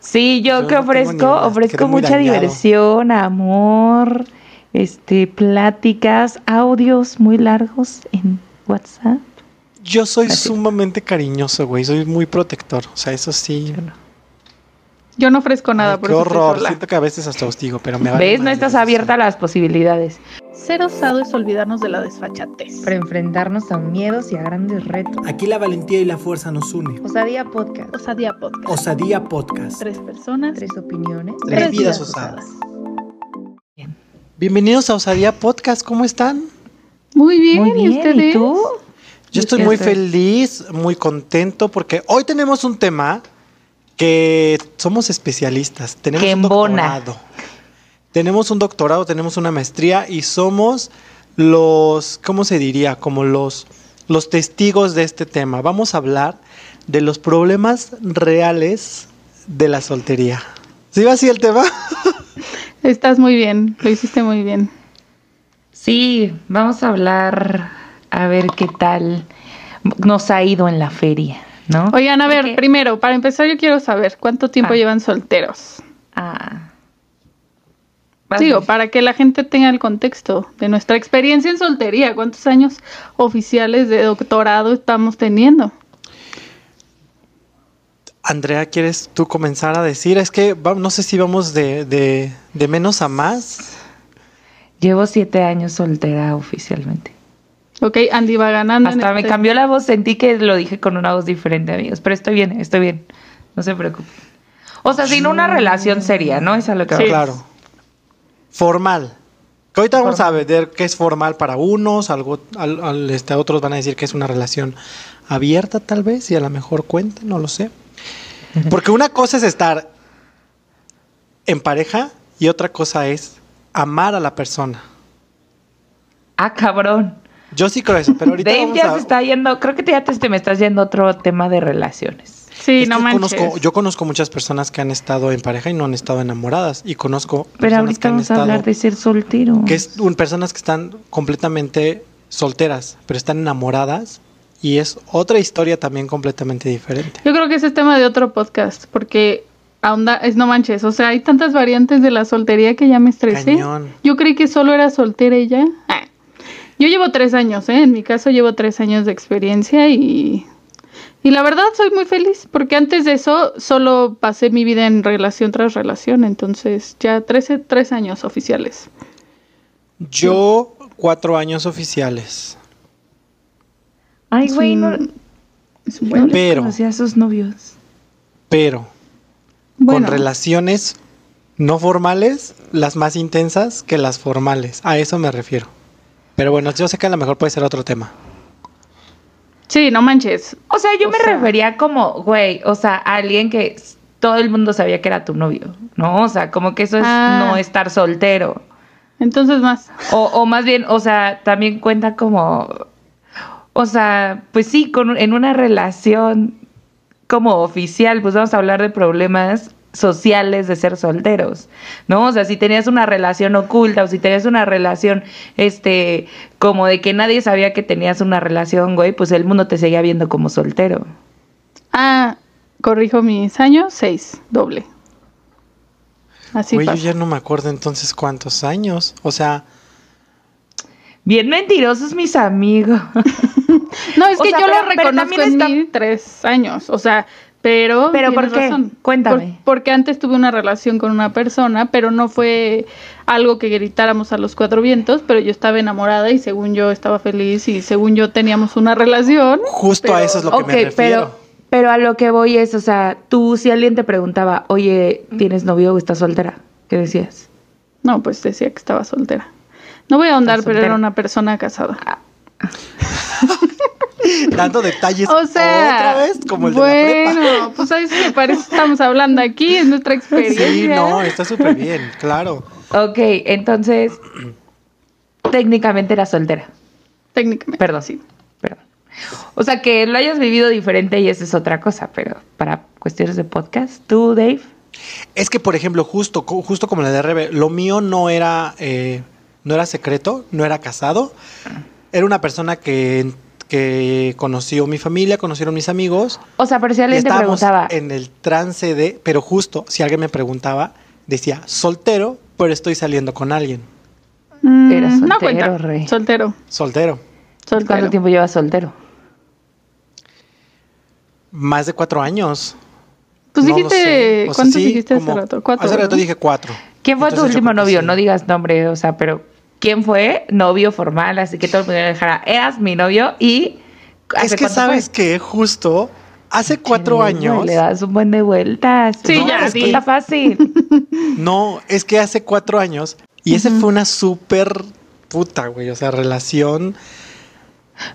Sí, yo Yo que ofrezco, ofrezco mucha diversión, amor, este, pláticas, audios muy largos en WhatsApp. Yo soy Así. sumamente cariñoso, güey. Soy muy protector. O sea, eso sí. No. Yo no ofrezco nada, Ay, por qué eso horror. sola. Siento que a veces hasta hostigo, pero me vale ¿Ves? No estás abierta a las posibilidades. Ser osado es olvidarnos de la desfachatez. Para enfrentarnos a miedos y a grandes retos. Aquí la valentía y la fuerza nos une. Osadía Podcast. Osadía Podcast. Osadía Podcast. Tres personas, Tres opiniones. Tres vidas osadas. Bienvenidos a Osadía Podcast. ¿Cómo están? Muy bien, Muy ¿y bien, ustedes? ¿y tú? Yo estoy ¿Qué muy haces? feliz, muy contento porque hoy tenemos un tema que somos especialistas. Tenemos Que un doctorado. Tenemos un doctorado, tenemos una maestría y somos los, ¿cómo se diría? Como los, los testigos de este tema. Vamos a hablar de los problemas reales de la soltería. ¿Sí va así el tema? Estás muy bien, lo hiciste muy bien. Sí, vamos a hablar a ver qué tal nos ha ido en la feria, ¿no? Oigan, a ver, primero, para empezar yo quiero saber cuánto tiempo Ah. llevan solteros. Ah. Digo, para que la gente tenga el contexto de nuestra experiencia en soltería, cuántos años oficiales de doctorado estamos teniendo. Andrea, ¿quieres tú comenzar a decir? Es que va- no sé si vamos de, de- de menos a más. Llevo siete años soltera oficialmente. Ok, Andy va ganando. Hasta me este- cambió la voz, sentí que lo dije con una voz diferente, amigos. Pero estoy bien, estoy bien. No se preocupen. O sea, sin una relación seria, ¿no? Es a lo que Sí. Claro. Formal. Que ahorita vamos a ver qué es formal para unos, algo, al, al- este, otros van a decir que es una relación abierta tal vez y a lo mejor cuenta, no lo sé. Porque una cosa es estar en pareja y otra cosa es amar a la persona. Ah, cabrón. Yo sí creo eso, pero ahorita Dave vamos ya a- se está yendo, creo que ya te, te me estás yendo a otro tema de relaciones. Sí, es no manches. conozco- yo conozco muchas personas que han estado en pareja y no han estado enamoradas y conozco Pero personas que ahorita han vamos a hablar de ser soltero. que es un- personas que están completamente solteras, pero están enamoradas y es otra historia también completamente diferente. Yo creo que ese es tema de otro podcast, porque ahonda, es no manches, o sea, hay tantas variantes de la soltería que ya me estresé. Cañón. Yo creí que solo era soltera y ya. Ah. Yo llevo tres años, ¿eh? En mi caso llevo tres años de experiencia y... Y la verdad soy muy feliz, porque antes de eso solo pasé mi vida en relación tras relación, entonces ya 13, tres años oficiales. Yo cuatro años oficiales, Ay, güey, no, Pero- conocía a sus novios. pero Bueno, con relaciones no formales, las más intensas que las formales. A eso me refiero. Pero bueno, yo sé que a lo mejor puede ser otro tema. sí, no manches. O sea, yo O me sea- refería como, güey, o sea, a alguien que todo el mundo sabía que era tu novio, ¿no? O sea, como que eso es Ah. no estar soltero. Entonces más. O, o más bien, o sea, también cuenta como, o sea, pues sí, con, en una relación como oficial, pues vamos a hablar de problemas sociales de ser solteros, ¿no? O sea, si tenías una relación oculta o si tenías una relación, este, como de que nadie sabía que tenías una relación, güey, pues el mundo te seguía viendo como soltero. Ah, corrijo mis años, seis, doble. Así Güey, yo ya no me acuerdo entonces cuántos años. O sea, Bien mentirosos mis amigos. No, es O que sea, yo pero- lo reconozco en está- mí tres años, o sea, pero... ¿Pero por qué? razón. Cuéntame. Por- porque antes tuve una relación con una persona, pero no fue algo que gritáramos a los cuatro vientos, pero yo estaba enamorada y según yo estaba feliz y según yo teníamos una relación. justo a eso es lo que me refiero. pero, pero a lo que voy es, o sea, tú si alguien te preguntaba, oye, ¿tienes novio o estás soltera? ¿Qué decías? No, pues decía que estaba soltera. No voy a ahondar, pero era una persona casada. Dando detalles O sea, otra vez como el de la prepa. bueno, pues a eso me parece que estamos hablando aquí, es nuestra experiencia. Sí, no, está súper bien, claro. Ok, entonces, técnicamente era soltera. Técnicamente. Perdón, sí, perdón. O sea, que lo hayas vivido diferente y eso es otra cosa, pero para cuestiones de podcast, tú, Dave, Es que, por ejemplo, justo, justo como la de Rebe, lo mío no era, eh, no era secreto, no era casado. Era una persona que, que conoció mi familia, conocieron mis amigos. O sea, pero si alguien te preguntaba, en el trance de, pero justo, si alguien me preguntaba, decía, soltero, pero estoy saliendo con alguien. Mm, Era no soltero, cuenta. rey. Soltero. Soltero. Soltero. ¿cuánto tiempo llevas soltero? Más de cuatro años. Pues No dijiste, sé. O sea, ¿cuántos sí, dijiste hace rato? Cuatro. Hace rato ¿no? dije cuatro. ¿Quién fue tu Entonces, último novio? sí. No digas nombre, o sea, pero ¿quién fue novio formal? Así que todo el mundo dijera, eras mi novio y... Es ¿hace que sabes fue? que justo hace cuatro años. Le das un buen de vueltas. Sí, No, ya, sí. Está fácil. No, es que hace cuatro años. Y ese fue una súper puta, güey. O sea, relación.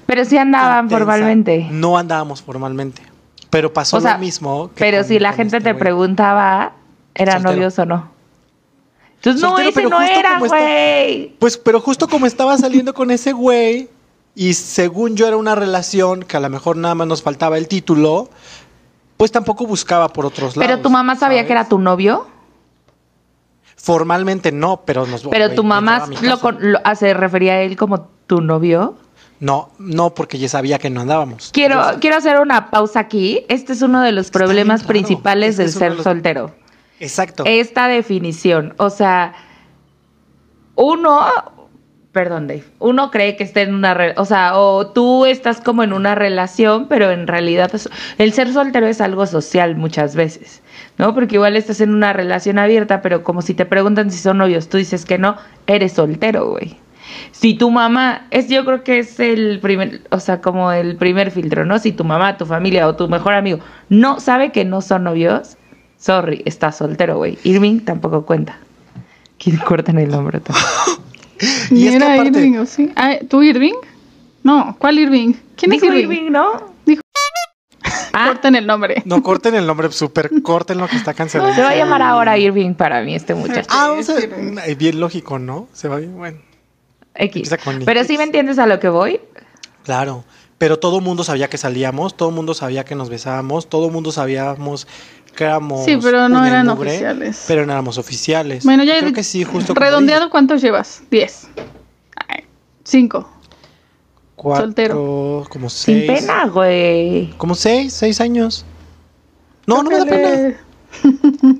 Pero sí andaban intensa. formalmente. No andábamos formalmente. Pero pasó O sea, lo mismo. que Pero con- si la gente este te preguntaba, ¿eran Soltero. novios o no? Entonces, no, ese pero no justo era, güey. Pues, pero justo como estaba saliendo con ese güey. Y según yo era una relación que a lo mejor nada más nos faltaba el título. Pues tampoco buscaba por otros lados. Pero tu mamá sabía ¿sabes? que era tu novio. Formalmente no, pero nos Pero tu mamá lo, lo- ah, se refería a él como tu novio. No, no, porque ya sabía que no andábamos. Quiero, quiero hacer una pausa aquí. Este es uno de los problemas principales Es que del ser los- soltero. Exacto. Esta definición. O sea, uno, perdón, Dave, uno cree que está en una, re- o sea, o tú estás como en una relación, pero en realidad el ser soltero es algo social muchas veces, ¿no? Porque igual estás en una relación abierta, pero como si te preguntan si son novios, tú dices que no, eres soltero, güey. Si tu mamá, es yo creo que es el primer, o sea, como el primer filtro, ¿no? Si tu mamá, tu familia o tu mejor amigo no sabe que no son novios, sorry, estás soltero, güey. Irving tampoco cuenta. Que cortan el hombro. Y es que Era aparte- Irving, ¿o sí? Ah, ¿Tú Irving? No, ¿cuál Irving? ¿Quién Dijo es Irving? Irving, ¿no? Dijo- Ah, Corten el nombre. No corten el nombre, súper corten lo que está cancelado. se va a llamar ahora Irving para mí este muchacho. Ah, vamos a Sí, sí. eh, bien lógico, ¿no? Se va bien, bueno. X. Pero X. sí me entiendes a lo que voy. Claro. Pero todo el mundo sabía que salíamos, todo el mundo sabía que nos besábamos, todo el mundo sabíamos que éramos. Sí, pero no eran mugre, oficiales. Pero no éramos oficiales. Bueno, ya Creo que sí, justo. como redondeado, ¿cuántos llevas? Diez. Ay, cinco. cuatro, soltero. Como Sin seis. pena, güey. Como seis, seis años. No, no me da pena.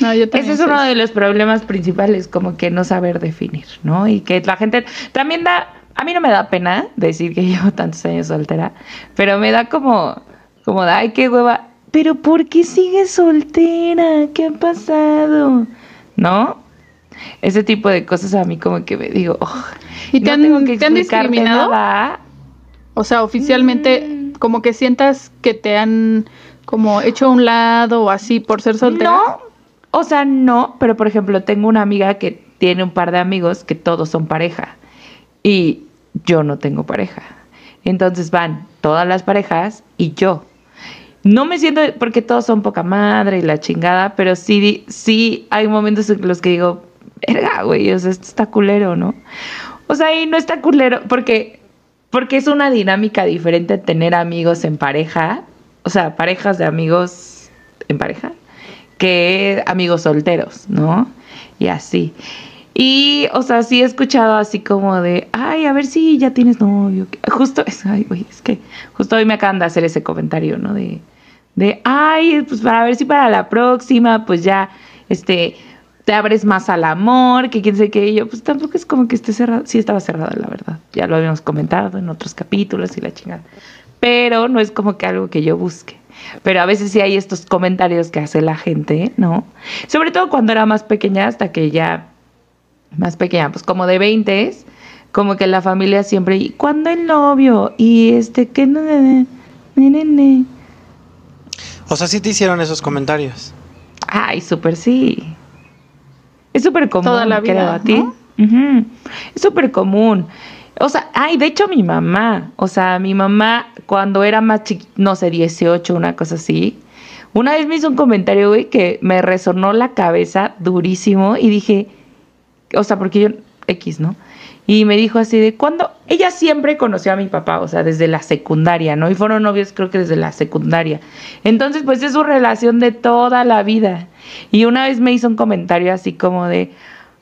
no, yo. Ese es uno de los problemas principales, como que no saber definir, ¿no? Y que la gente también da, a mí no me da pena decir que llevo tantos años soltera, pero me da como, como, de, ay, qué hueva, pero ¿por qué sigues soltera? ¿Qué ha pasado? ¿No? Ese tipo de cosas a mí como que me digo, oh, ¿Y te no tengo que te han discriminado? nada. O sea, oficialmente, Mm. como que sientas que te han como hecho a un lado o así por ser soltera. No, o sea, no, pero por ejemplo, tengo una amiga que tiene un par de amigos que todos son pareja y yo no tengo pareja. Entonces van todas las parejas y yo. No me siento, porque todos son poca madre y la chingada, pero sí, sí hay momentos en los que digo, verga, güey, o sea, esto está culero, ¿no? O sea, y no está culero, porque, porque es una dinámica diferente tener amigos en pareja, o sea, parejas de amigos en pareja, que amigos solteros, ¿no? Y así. Y, o sea, sí he escuchado así como de, ay, a ver si ya tienes novio. Justo, es, ay, güey, es que justo hoy me acaban de hacer ese comentario, ¿no? De, de, ay, pues para ver si para la próxima, pues ya, este, te abres más al amor, que quién sé qué. Y yo, pues tampoco es como que esté cerrado. Sí estaba cerrada, la verdad. Ya lo habíamos comentado en otros capítulos y la chingada. Pero no es como que algo que yo busque. Pero a veces sí hay estos comentarios que hace la gente, ¿no? Sobre todo cuando era más pequeña, hasta que ya más pequeña, pues como de 20, como que la familia siempre, ¿y cuándo el novio? Y este, que no. O sea, sí te hicieron esos comentarios. Ay, súper sí. Es súper común, Toda la vida, creo, a ti. ¿no? Es súper común. O sea, ay, de hecho mi mamá, o sea, mi mamá cuando era más chiquita, no sé, 18, una cosa así, una vez me hizo un comentario, güey, que me resonó la cabeza durísimo y dije, o sea, porque yo, X, ¿no? Y me dijo así de, ¿cuándo? Ella siempre conoció a mi papá, o sea, desde la secundaria, ¿no? Y fueron novios creo que desde la secundaria. Entonces, pues es su relación de toda la vida. Y una vez me hizo un comentario así como de,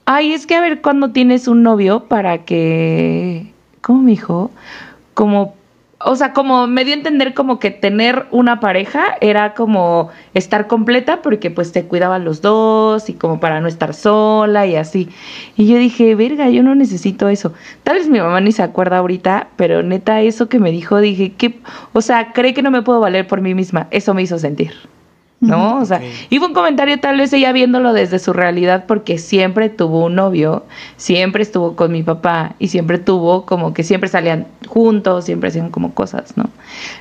ay, es que a ver cuándo tienes un novio para que, ¿cómo me dijo? Como o sea, como me dio a entender como que tener una pareja era como estar completa porque pues te cuidaban los dos y como para no estar sola y así. Y yo dije, verga, yo no necesito eso. Tal vez mi mamá ni se acuerda ahorita, pero neta eso que me dijo, dije, que, o sea, cree que no me puedo valer por mí misma. Eso me hizo sentir. ¿No? O sea, Ok. y fue un comentario tal vez ella viéndolo desde su realidad porque siempre tuvo un novio, siempre estuvo con mi papá y siempre tuvo como que siempre salían juntos, siempre hacían como cosas, ¿no?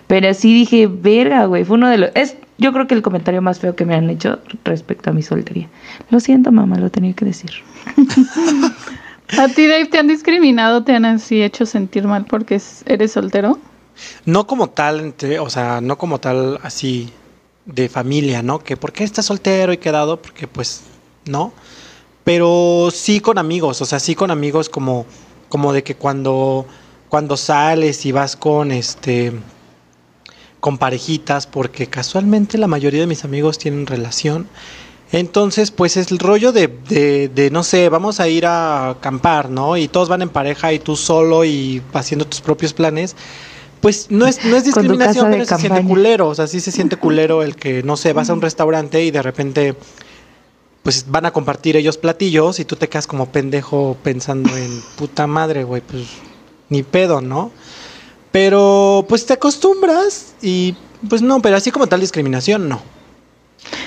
Pero sí dije, verga, güey, fue uno de los... Es, yo creo que el comentario más feo que me han hecho respecto a mi soltería. Lo siento, mamá, lo tenía que decir. ¿A ti, Dave, te han discriminado, te han así hecho sentir mal porque es- eres soltero? No como tal, o sea, no como tal así de familia, ¿no? Que por qué estás soltero y quedado, porque pues no. Pero sí con amigos, o sea, sí con amigos como, como de que cuando, cuando sales y vas con este con parejitas, porque casualmente la mayoría de mis amigos tienen relación. Entonces, pues es el rollo de, de, de, no sé, vamos a ir a acampar, ¿no? Y todos van en pareja y tú solo y haciendo tus propios planes. Pues no es, no es discriminación, pero se siente culero. O sea, sí se siente culero el que, no sé, vas a un restaurante y de repente, pues van a compartir ellos platillos y tú te quedas como pendejo pensando en puta madre, güey, pues ni pedo, ¿no? Pero pues te acostumbras y pues no, pero así como tal discriminación, no.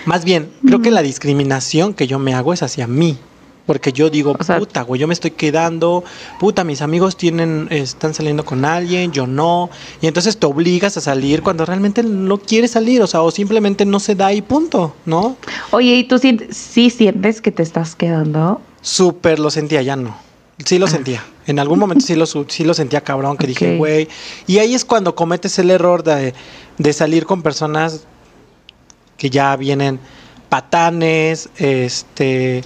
Más bien, creo que la discriminación que yo me hago es hacia mí. Porque yo digo, O sea- puta, güey, yo me estoy quedando, puta, mis amigos tienen, están saliendo con alguien, yo no. Y entonces te obligas a salir cuando realmente no quieres salir, o sea, o simplemente no se da y punto, ¿no? Oye, ¿y tú sientes, sí sientes que te estás quedando? Súper lo sentía, ya no. Sí lo sentía. En algún momento sí lo, sí lo sentía cabrón, que dije, güey. Y ahí es cuando cometes el error de, de salir con personas que ya vienen patanes, este,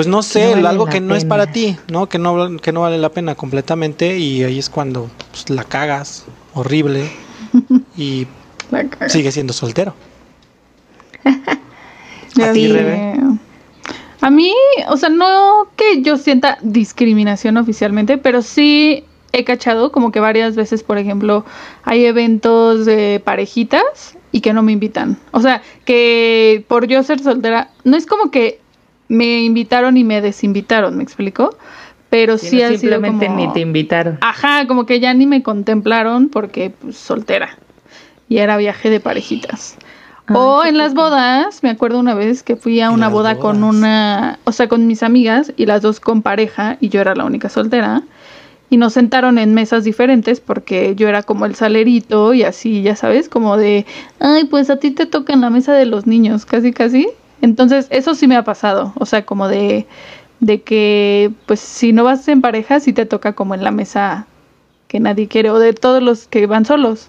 pues no sé, no algo que no es para ti, ¿no? Que no, que no vale la pena completamente y ahí es cuando pues, la cagas horrible y sigue siendo soltero. ¿A ti. Rebe? A mí, o sea, no que yo sienta discriminación oficialmente, pero sí he cachado como que varias veces, por ejemplo, hay eventos de parejitas y que no me invitan. O sea, que por yo ser soltera, no es como que me invitaron y me desinvitaron, ¿me explico? Pero sí, Sino ha sido simplemente como... ni te invitaron. Ajá, como que ya ni me contemplaron porque pues, soltera. Y era viaje de parejitas. Ay, o en las bodas, me acuerdo una vez que fui a una boda con una, o sea, con mis amigas y las dos con pareja y yo era la única soltera. Y nos sentaron en mesas diferentes porque yo era como el salerito y así, ya sabes, como de, ay, pues a ti te toca en la mesa de los niños, casi, casi. Entonces, eso sí me ha pasado, o sea, como de, de que, pues si no vas en pareja, sí te toca como en la mesa que nadie quiere o de todos los que van solos.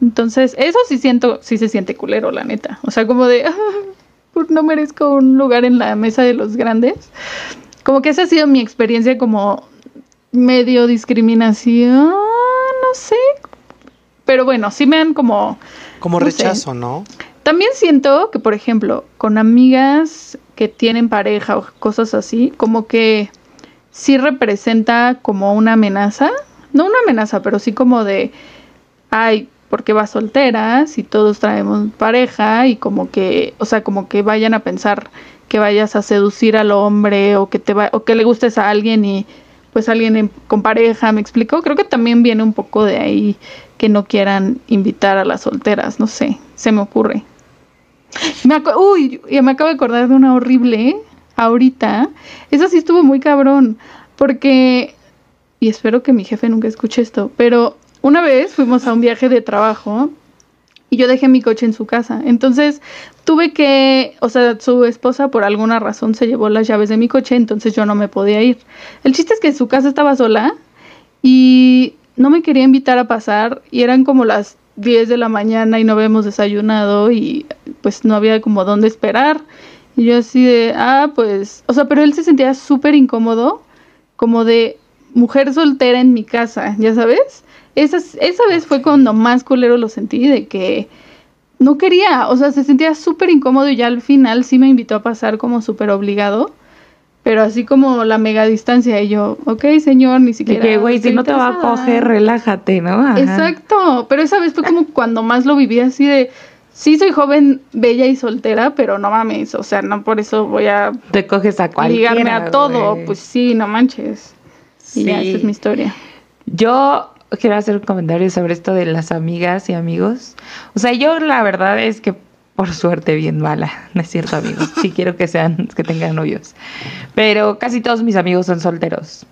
Entonces, eso sí siento, sí se siente culero, la neta. O sea, como de, "Ah, no merezco un lugar en la mesa de los grandes. Como que esa ha sido mi experiencia como medio discriminación, no sé. Pero bueno, sí me han como... Como No sé. rechazo, ¿no? También siento que, por ejemplo, con amigas que tienen pareja o cosas así, como que sí representa como una amenaza. No una amenaza, pero sí como de, ay, porque vas soltera, si todos traemos pareja y como que, o sea, como que vayan a pensar que vayas a seducir al hombre o que te va, o que le gustes a alguien y pues alguien en- con pareja, ¿me explico? Creo que también viene un poco de ahí que no quieran invitar a las solteras, no sé, se me ocurre. Me Uy, y me acabo de acordar de una horrible, ahorita. Esa sí estuvo muy cabrón, porque, y espero que mi jefe nunca escuche esto, pero una vez fuimos a un viaje de trabajo y yo dejé mi coche en su casa. Entonces tuve que, o sea, su esposa por alguna razón se llevó las llaves de mi coche, entonces yo no me podía ir. El chiste es que su casa estaba sola y no me quería invitar a pasar y eran como las 10 de la mañana y no habíamos desayunado y pues no había como dónde esperar. Y yo así de, ah, pues, o sea, pero él se sentía súper incómodo, como de mujer soltera en mi casa, ¿ya sabes? Esa, esa vez fue cuando más culero lo sentí, de que no quería, o sea, se sentía súper incómodo y ya al final sí me invitó a pasar como súper obligado, Pero así como la mega distancia y yo, ok, señor, ni siquiera. que, güey, si no te va a interesada". coger, relájate, ¿no? Ajá. Exacto, pero esa vez fue como cuando más lo viví así de, sí soy joven, bella y soltera, pero no mames, o sea, no por eso voy a Te coges a cualquiera. ligarme a todo, pues sí, no manches. Y ya, Sí. esa es mi historia. Yo quiero hacer un comentario sobre esto de las amigas y amigos. O sea, yo la verdad es que por suerte bien mala, no es cierto, amigos. Sí quiero que sean, que tengan novios. Pero casi todos mis amigos son solteros.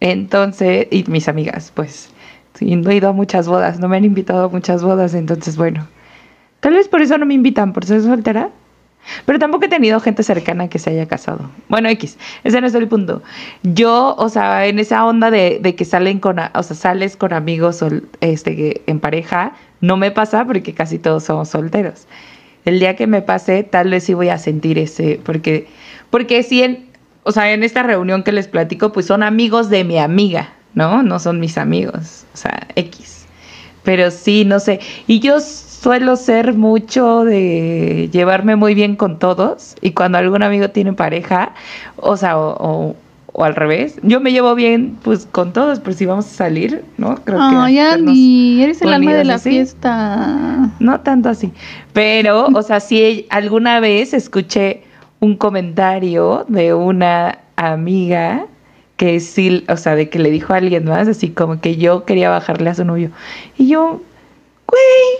Entonces, y mis amigas, pues. Sí, no he ido a muchas bodas, no me han invitado a muchas bodas, entonces bueno. Tal vez por eso no me invitan, por ser soltera. Pero tampoco he tenido gente cercana que se haya casado. Bueno, X, ese no es el punto. Yo, o sea, en esa onda de, de que salen con, o sea, sales con amigos sol- este, en pareja, no me pasa porque casi todos somos solteros. El día que me pase, tal vez sí voy a sentir ese, porque, porque sí, en, o sea, en esta reunión que les platico, pues son amigos de mi amiga, ¿no? No son mis amigos, o sea, X. Pero sí, no sé. Y yo suelo ser mucho de llevarme muy bien con todos. Y cuando algún amigo tiene pareja, o sea, o, o- o al revés, yo me llevo bien pues con todos, por si vamos a salir, ¿no? Creo Ay, hacernos Andy, eres el alma de la así. fiesta. No tanto así. Pero, o sea, si alguna vez escuché un comentario de una amiga que sí, o sea, de que le dijo a alguien más, así como que yo quería bajarle a su novio. Y yo, güey,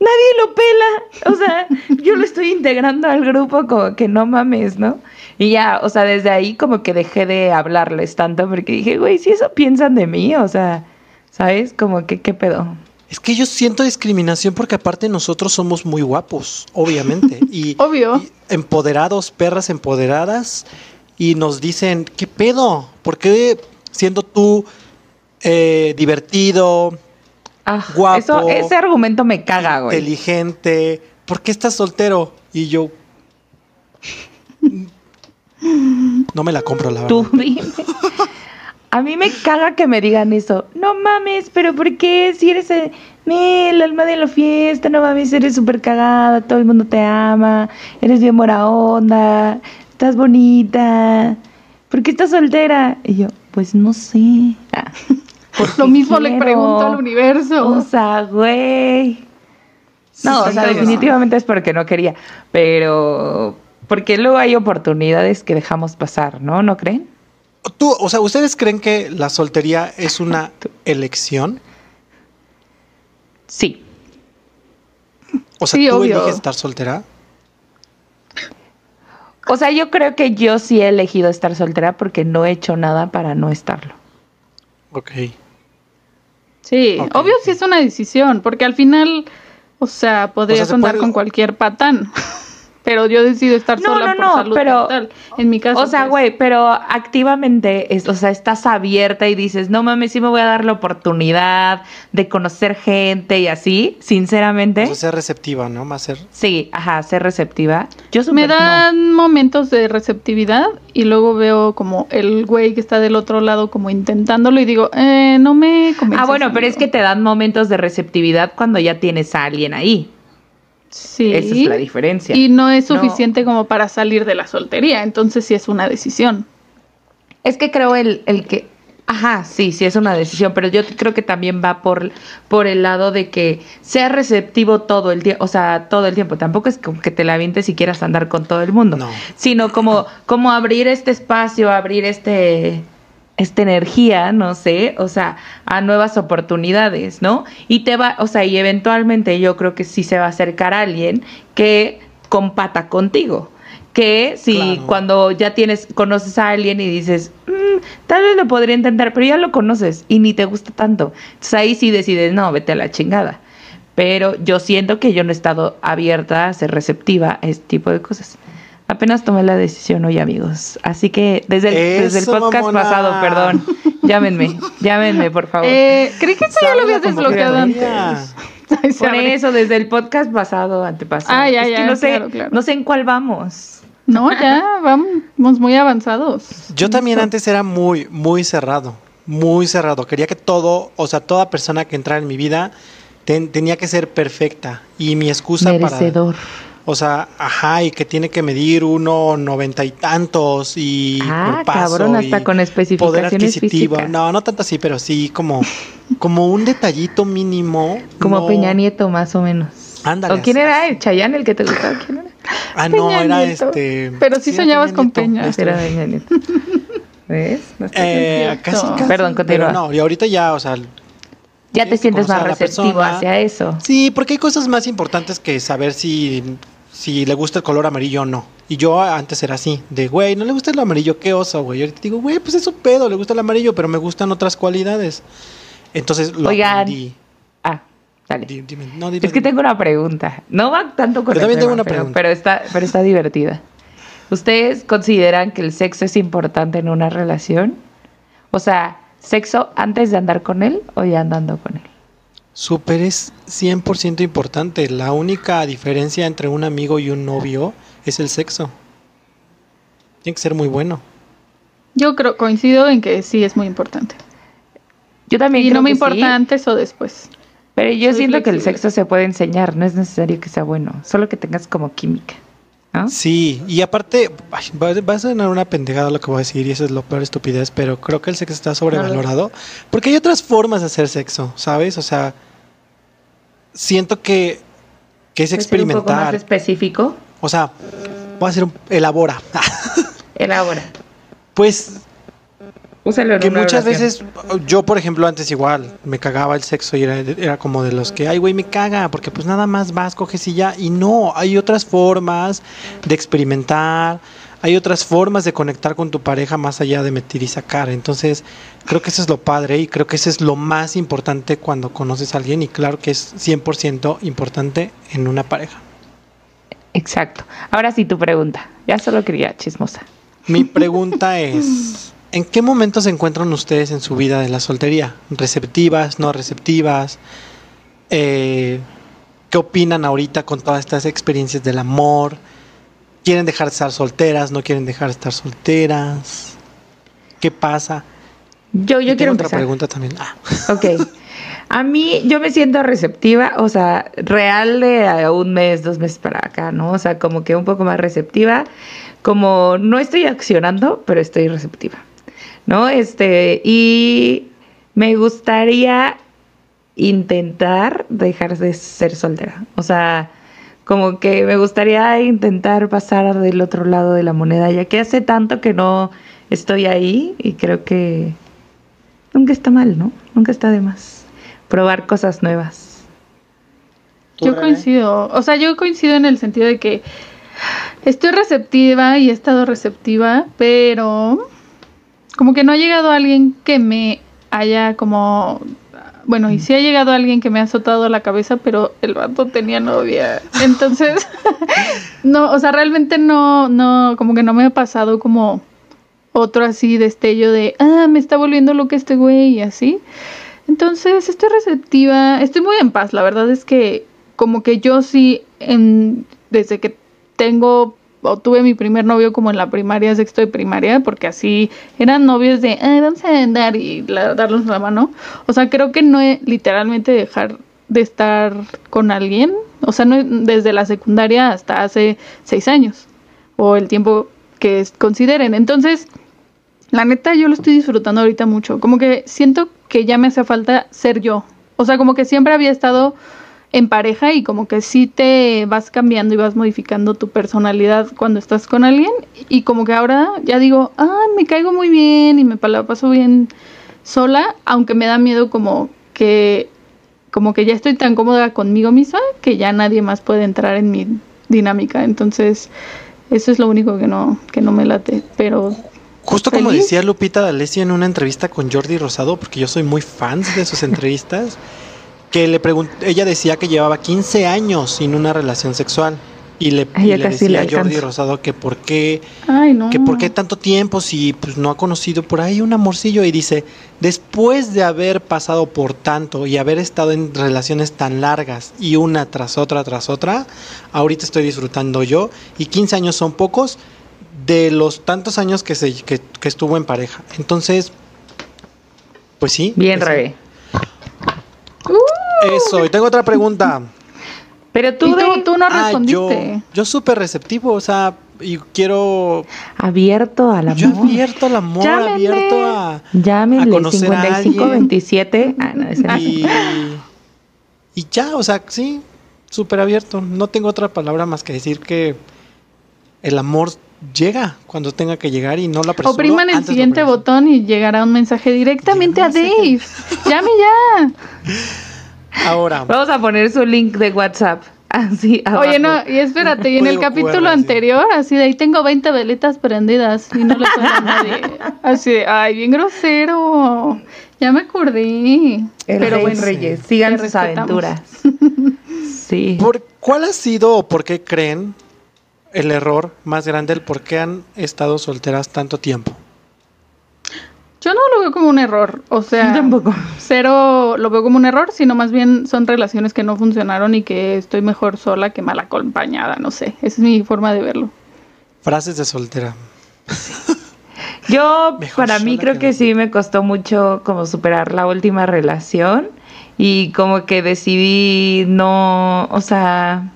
nadie lo pela. O sea, yo lo estoy integrando al grupo como que no mames, ¿no? Y ya, o sea, desde ahí como que dejé de hablarles tanto porque dije, güey, si eso piensan de mí, o sea, ¿sabes? Como que, ¿qué pedo? Es que yo siento discriminación porque aparte nosotros somos muy guapos, obviamente. Y, Obvio. y empoderados, perras empoderadas. Y nos dicen, ¿qué pedo? ¿Por qué siendo tú eh, divertido, Ah, Guapo. Eso, ese argumento me caga, güey. inteligente, ¿por qué estás soltero? Y yo... No me la compro, la verdad. Tú dime. A mí me caga que me digan eso. No mames, pero ¿por qué? Si eres el, el alma de la fiesta, no mames, eres súper cagada, todo el mundo te ama, eres bien buena onda, estás bonita. ¿Por qué estás soltera? Y yo, pues no sé. Ah, Lo mismo le pregunto al universo. O sea, güey. No, Sí, o sea, definitivamente es porque no quería, pero porque luego hay oportunidades que dejamos pasar, ¿no? ¿No creen? Tú, o sea, ¿ustedes creen que la soltería es una elección? Sí. O sea, Sí, ¿tú obvio. eliges estar soltera? O sea, yo creo que yo sí he elegido estar soltera porque no he hecho nada para no estarlo. Ok. Sí, obvio sí es una decisión, porque al final, o sea, podrías se andar puede- con cualquier patán. Pero yo decido estar No, sola no, por no, salud pero- mental. En mi caso. O sea, pues, güey, pero activamente, es, o sea, estás abierta y dices, no mames, sí me voy a dar la oportunidad de conocer gente y así, sinceramente. O sea, ser receptiva, ¿no? Más ser... sí, ajá, ser receptiva. Yo Me súper no. dan momentos de receptividad y luego veo como el güey que está del otro lado como intentándolo y digo, eh, no me convences, Ah, bueno, pero es amigo". que te dan momentos de receptividad cuando ya tienes a alguien ahí. Sí. Esa es la diferencia. Y no es No. suficiente como para salir de la soltería, entonces sí es una decisión. Es que creo el, el que, ajá, sí, sí es una decisión, pero yo creo que también va por, por el lado de que sea receptivo todo el tiempo, o sea, todo el tiempo. Tampoco es como que te la avientes y quieras andar con todo el mundo, No. sino como, como abrir este espacio, abrir este esta energía, no sé, o sea, a nuevas oportunidades, ¿no? Y te va, o sea, y eventualmente yo creo que sí se va a acercar a alguien que compata contigo. Que si Claro. cuando ya tienes, conoces a alguien y dices, "Mm, tal vez lo podría intentar, pero ya lo conoces y ni te gusta tanto. Entonces ahí sí decides, no, vete a la chingada. Pero yo siento que yo no he estado abierta a ser receptiva a este tipo de cosas. Apenas tomé la decisión hoy, amigos. Así que desde el, desde el podcast mamona. pasado, perdón. Llámenme, llámenme, por favor. Eh, creí que eso ya lo habías desbloqueado antes. Ay, Por abre. eso, desde el podcast pasado, antepasado. Ah, ya, Es que ya, no sé, claro, claro. no sé en cuál vamos. No, ya, vamos muy avanzados. Yo también antes era muy, muy cerrado. Muy cerrado. Quería que todo, o sea, toda persona que entrara en mi vida ten- tenía que ser perfecta. Y mi excusa Merecedor. para. O sea, ajá, y que tiene que medir uno noventa y tantos y Ah, cuerpazo cabrón, hasta y con poder adquisitivo. físicas. No, no tanto así, pero sí como, como un detallito mínimo. Como no- Peña Nieto, más o menos. Ándale, ¿O quién así- era? ¿El Chayán el que te gustaba? ¿Quién era? Ah, no, era Nieto. este. Pero sí soñabas con Peña. Este, Era Peña Nieto. ¿Ves? No eh, casi, casi, Perdón, continúa. Pero no, y ahorita ya, o sea, ya te tienes que sientes más receptivo persona. hacia eso. Sí, porque hay cosas más importantes que saber si, si le gusta el color amarillo o no. Y yo antes era así, de, güey, no le gusta el amarillo, qué oso, güey. Y ahorita digo, güey, pues es un pedo, le gusta el amarillo, pero me gustan otras cualidades. Entonces lo Oigan, aprendí. Ah, dale. Di- dime, no, dime, Es que tengo una pregunta. No va tanto con Yo el también tengo una pero, pregunta. pero está, pero está divertida. ¿Ustedes consideran que el sexo es importante en una relación? O sea, ¿sexo antes de andar con él o ya andando con él? Súper es 100% importante. La única diferencia entre un amigo y un novio es el sexo. Tiene que ser muy bueno. Yo creo, coincido en que sí es muy importante. Yo también Y creo no me importa sí, antes o después. pero yo soy siento que el sexo se puede enseñar, no es necesario que sea bueno, solo que tengas como química. ¿no? Sí, y aparte, ay, va, va a sonar una pendejada lo que voy a decir, y eso es lo peor estupidez, pero creo que el sexo está sobrevalorado. Porque hay otras formas de hacer sexo, ¿sabes? O sea, siento que, que es ¿Puede ser un poco más experimentar. específico? O sea, voy a hacer un. Elabora. Elabora. pues Úsalo en que una muchas oración. veces, yo por ejemplo antes igual, me cagaba el sexo y era, era como de los que, ay güey, me caga, porque pues nada más vas, coges y ya. Y no, hay otras formas de experimentar, hay otras formas de conectar con tu pareja más allá de meter y sacar. Entonces, creo que eso es lo padre y creo que eso es lo más importante cuando conoces a alguien y claro que es 100% importante en una pareja. Exacto. Ahora sí tu pregunta. Ya solo quería chismosa. Mi pregunta es, ¿en qué momento se encuentran ustedes en su vida de la soltería? ¿Receptivas, no receptivas? Eh, ¿Qué opinan ahorita con todas estas experiencias del amor? ¿Quieren dejar de estar solteras? ¿No quieren dejar de estar solteras? ¿Qué pasa? Yo, Y yo tengo quiero otra pregunta también. Ah, Ok. A mí, yo me siento receptiva, o sea, real de un mes, dos meses para acá, ¿no? O sea, como que un poco más receptiva. Como no estoy accionando, pero estoy receptiva, ¿no? Este, y me gustaría intentar dejar de ser soltera. O sea, como que me gustaría intentar pasar del otro lado de la moneda, ya que hace tanto que no estoy ahí y creo que nunca está mal, ¿no? Nunca está de más. Probar cosas nuevas. ¿Tú, Yo coincido, o sea, yo coincido en el sentido de que estoy receptiva y he estado receptiva, pero como que no ha llegado alguien que me haya como, bueno, y sí ha llegado alguien que me ha azotado la cabeza, pero el vato tenía novia, entonces, no, o sea, realmente no, no, como que no me ha pasado como otro así destello de, ah, me está volviendo loca este güey y así. Entonces, estoy receptiva, estoy muy en paz. La verdad es que como que yo sí, en, desde que tengo o tuve mi primer novio como en la primaria, sexto de primaria, porque así eran novios de, "Ay, vamos a andar y la- darnos la mano. O sea, creo que no he literalmente dejar de estar con alguien. O sea, no desde la secundaria hasta hace seis años. O el tiempo que consideren. Entonces, la neta, yo lo estoy disfrutando ahorita mucho. Como que siento que ya me hace falta ser yo. O sea, como que siempre había estado en pareja y como que sí te vas cambiando y vas modificando tu personalidad cuando estás con alguien. Y como que ahora ya digo, ah, me caigo muy bien y me la paso bien sola, aunque me da miedo como que como que ya estoy tan cómoda conmigo misma que ya nadie más puede entrar en mi dinámica. Entonces, eso es lo único que no, que no me late. Pero Justo como decía Lupita D'Alessio en una entrevista con Jordi Rosado, porque yo soy muy fan de sus entrevistas, que le ella decía que llevaba 15 años sin una relación sexual. Y le, y decía le a Jordi. Rosado que por qué, Ay, no. que por qué tanto tiempo si pues, no ha conocido por ahí un amorcillo. Y dice, después de haber pasado por tanto y haber estado en relaciones tan largas y una tras otra tras otra, ahorita estoy disfrutando yo. Y 15 años son pocos de los tantos años que, se, que, que estuvo en pareja. Entonces, pues sí. Bien, pues. Rebe. Eso, y tengo otra pregunta. Pero tú, no Ah, yo, respondiste. yo súper receptivo, o sea, y quiero... abierto al amor. Yo abierto al amor, Llámenme. abierto a... a Llámenle conocer a 5527. Ah, no, ese. Y, y ya, o sea, sí, súper abierto. No tengo otra palabra más que decir que el amor llega cuando tenga que llegar y no la apresuro. Opriman el siguiente botón y llegará un mensaje directamente a Dave. Llame ya. Ahora, Vamos a poner su link de WhatsApp. Así abajo. Oye, no, y espérate, y en el capítulo sí. anterior, así de ahí tengo 20 velitas prendidas y no le a nadie. Así de, ay, bien grosero. Ya me acordé. El Pero Rey bueno, Reyes, sigan sus aventuras. Sí. ¿por, ¿cuál ha sido o por qué creen el error más grande el por qué han estado solteras tanto tiempo? Yo no lo veo como un error, o sea, Yo tampoco. cero lo veo como un error, sino más bien son relaciones que no funcionaron y que estoy mejor sola que mal acompañada, no sé, esa es mi forma de verlo. Frases de soltera. Yo, Mejor para mí, creo que que sí me costó mucho como superar la última relación y como que decidí no, o sea,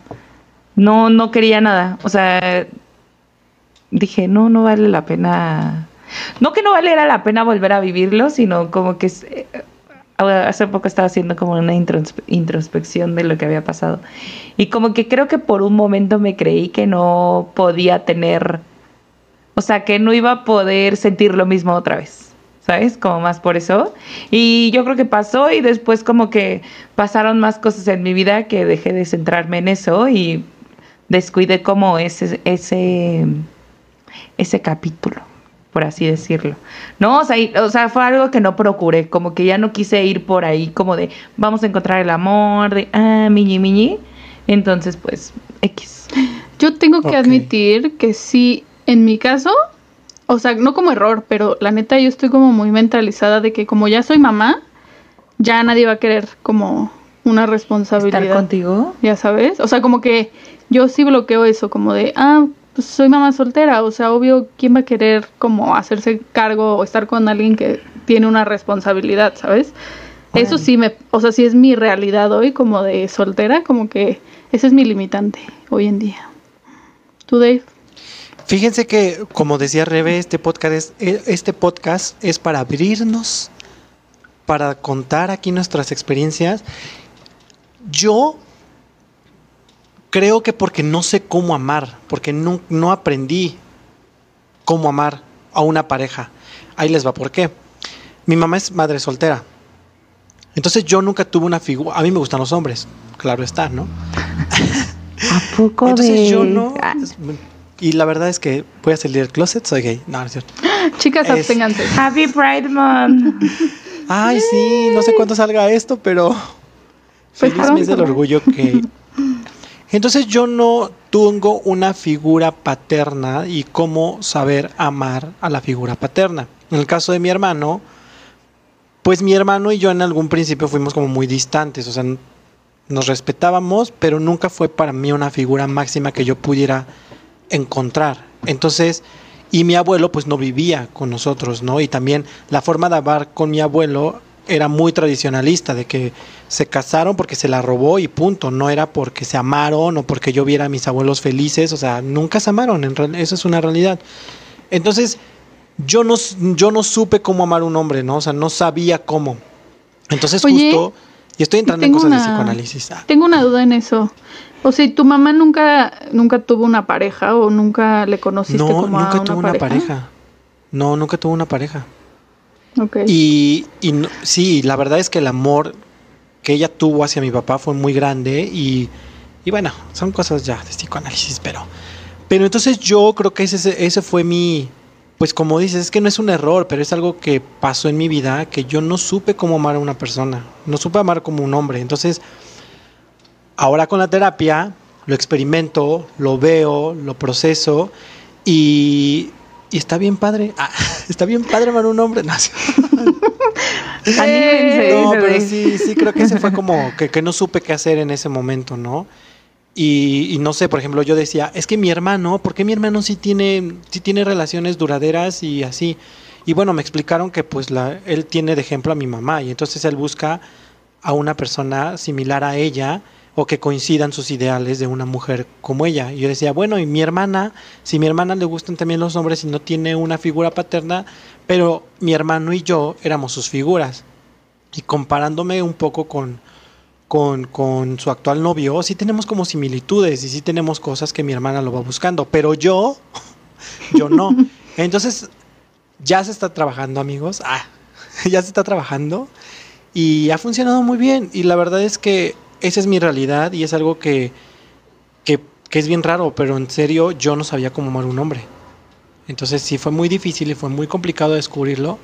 no, no quería nada. O sea, dije, no, no vale la pena. No que no valiera la pena volver a vivirlo, sino como que eh, hace poco estaba haciendo como una intros- introspección de lo que había pasado. Y como que creo que por un momento me creí que no podía tener, o sea, que no iba a poder sentir lo mismo otra vez. ¿Sabes? Como más por eso. Y yo creo que pasó y después como que pasaron más cosas en mi vida que dejé de centrarme en eso y descuidé como ese, ese, ese capítulo, por así decirlo. No, o sea, y- o sea, fue algo que no procuré, como que ya no quise ir por ahí como de vamos a encontrar el amor, de ah, miñi miñi. Entonces, pues, X. Yo tengo que admitir que sí, en mi caso, o sea, no como error, pero la neta yo estoy como muy mentalizada de que como ya soy mamá, ya nadie va a querer como una responsabilidad. Estar contigo. Ya sabes, o sea, como que yo sí bloqueo eso, como de, ah, pues soy mamá soltera, o sea, obvio, ¿quién va a querer como hacerse cargo o estar con alguien que tiene una responsabilidad, ¿sabes? Eso sí me, o sea, sí es mi realidad hoy como de soltera, como que ese es mi limitante hoy en día. ¿Tú, Dave? Fíjense que, como decía Rebe, este podcast es, e- este podcast es para abrirnos, para contar aquí nuestras experiencias. Yo creo que porque no sé cómo amar, porque no, no aprendí cómo amar a una pareja. Ahí les va, ¿por qué? Mi mamá es madre soltera. Entonces yo nunca tuve una figura, a mí me gustan los hombres, claro está, ¿no? ¿A poco Entonces de- yo no... Ah, Y la verdad es que voy a salir del closet, soy gay. No, no es cierto. Chicas, Es- absténganse. Happy Pride Month. Ay, sí, no sé cuándo salga esto, pero Pues feliz mes del orgullo que... Entonces yo no tengo una figura paterna y cómo saber amar a la figura paterna. En el caso de mi hermano, pues mi hermano y yo en algún principio fuimos como muy distantes, o sea, nos respetábamos, pero nunca fue para mí una figura máxima que yo pudiera encontrar. Entonces, y mi abuelo pues no vivía con nosotros, ¿no? Y también la forma de amar con mi abuelo era muy tradicionalista, de que se casaron porque se la robó y punto, no era porque se amaron o porque yo viera a mis abuelos felices, o sea, nunca se amaron, en eso es una realidad. Entonces, yo no, yo no supe cómo amar a un hombre, ¿no? O sea, no sabía cómo. Entonces, Oye, justo, y estoy entrando en cosas de una- psicoanálisis. Ah, Tengo una duda en eso. O sea, ¿tu mamá nunca nunca tuvo una pareja o nunca le conociste no, como a nunca una tuvo una pareja. No, nunca tuvo una pareja. Ok. Y, sí, la verdad es que el amor que ella tuvo hacia mi papá fue muy grande y, y bueno, son cosas ya de psicoanálisis, pero, pero entonces yo creo que ese, ese fue mi, pues como dices, es que no es un error, pero es algo que pasó en mi vida, que yo no supe cómo amar a una persona, no supe amar como un hombre. Entonces, ahora con la terapia lo experimento, lo veo, lo proceso y, y está bien padre. Ah, está bien padre amar a un hombre. No, sí. Anímense, No, pero sí, sí, creo que ese fue como que, que no supe qué hacer en ese momento, ¿no? Y, y no sé, por ejemplo, yo decía, es que mi hermano, ¿por qué mi hermano sí tiene, sí tiene relaciones duraderas y así? Y bueno, me explicaron que pues la, él tiene de ejemplo a mi mamá y entonces él busca a una persona similar a ella o que coincidan sus ideales de una mujer como ella. Y yo decía, bueno, y mi hermana, si mi hermana le gustan también los hombres y no tiene una figura paterna, pero mi hermano y yo éramos sus figuras. Y comparándome un poco con, con, con su actual novio, sí tenemos como similitudes y sí tenemos cosas que mi hermana lo va buscando, pero yo, yo no. Entonces, ya se está trabajando, amigos. Ah, ya se está trabajando y ha funcionado muy bien. Y la verdad es que esa es mi realidad y es algo que, que, que es bien raro, pero en serio yo no sabía cómo amar un hombre. Entonces sí fue muy difícil y fue muy complicado descubrirlo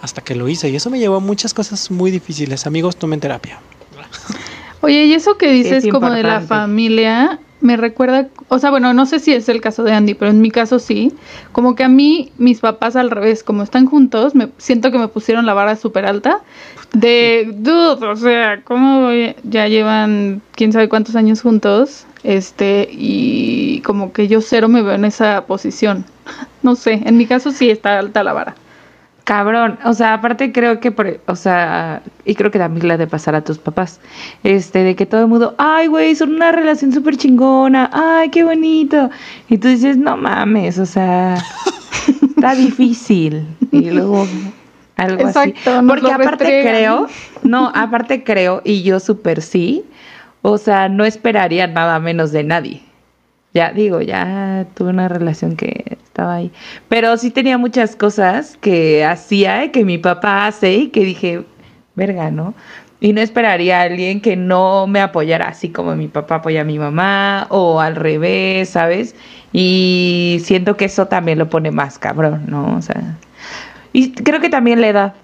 hasta que lo hice. Y eso me llevó a muchas cosas muy difíciles. Amigos, tomen terapia. Oye, y eso que dices es como de la familia, me recuerda, o sea, bueno, no sé si es el caso de Andy, pero en mi caso sí, como que a mí, mis papás al revés, como están juntos, me siento que me pusieron la vara súper alta, de, dude, o sea, ¿cómo voy- ya llevan quién sabe cuántos años juntos? Este, y como que yo cero me veo en esa posición. No sé, en mi caso sí está alta la vara. Cabrón, o sea, aparte creo que, por, o sea, y creo que también la de pasar a tus papás, este, de que todo el mundo, ay, güey, son una relación súper chingona, ay, qué bonito. Y tú dices, no mames, o sea, está difícil. Y luego algo Exacto, así. Porque aparte restregan. creo, no, aparte creo, y yo súper sí, o sea, no esperaría nada menos de nadie. Ya digo, ya tuve una relación que estaba ahí. Pero sí tenía muchas cosas que hacía, que mi papá hace y que dije, verga, ¿no? Y no esperaría a alguien que no me apoyara así como mi papá apoya a mi mamá o al revés, ¿sabes? Y siento que eso también lo pone más cabrón, ¿no? O sea, y creo que también la edad.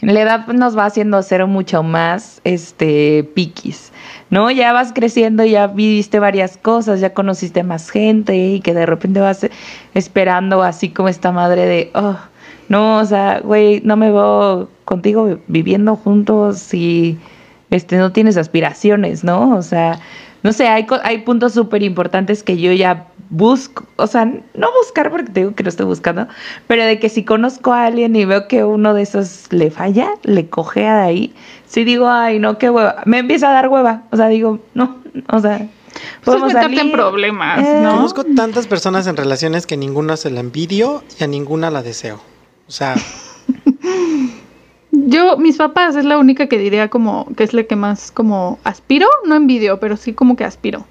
La edad nos va haciendo ser mucho más este piquis, ¿no? Ya vas creciendo, ya viviste varias cosas, ya conociste más gente y que de repente vas esperando así como esta madre de, oh, no, o sea, güey, no me veo contigo viviendo juntos y este no tienes aspiraciones, ¿no? O sea, no sé, hay, hay puntos súper importantes que yo ya busco, o sea, no buscar porque te digo que no estoy buscando, pero de que si conozco a alguien y veo que uno de esos le falla, le cojea de ahí, sí digo, ay, no, qué hueva, me empieza a dar hueva, o sea, digo, no, o sea, Pues es meterte en problemas, eh, ¿no? Conozco tantas personas en relaciones que ninguna se la envidio y a ninguna la deseo. O sea, Yo, mis papás es la única que diría como que es la que más como aspiro, no envidio, pero sí como que aspiro.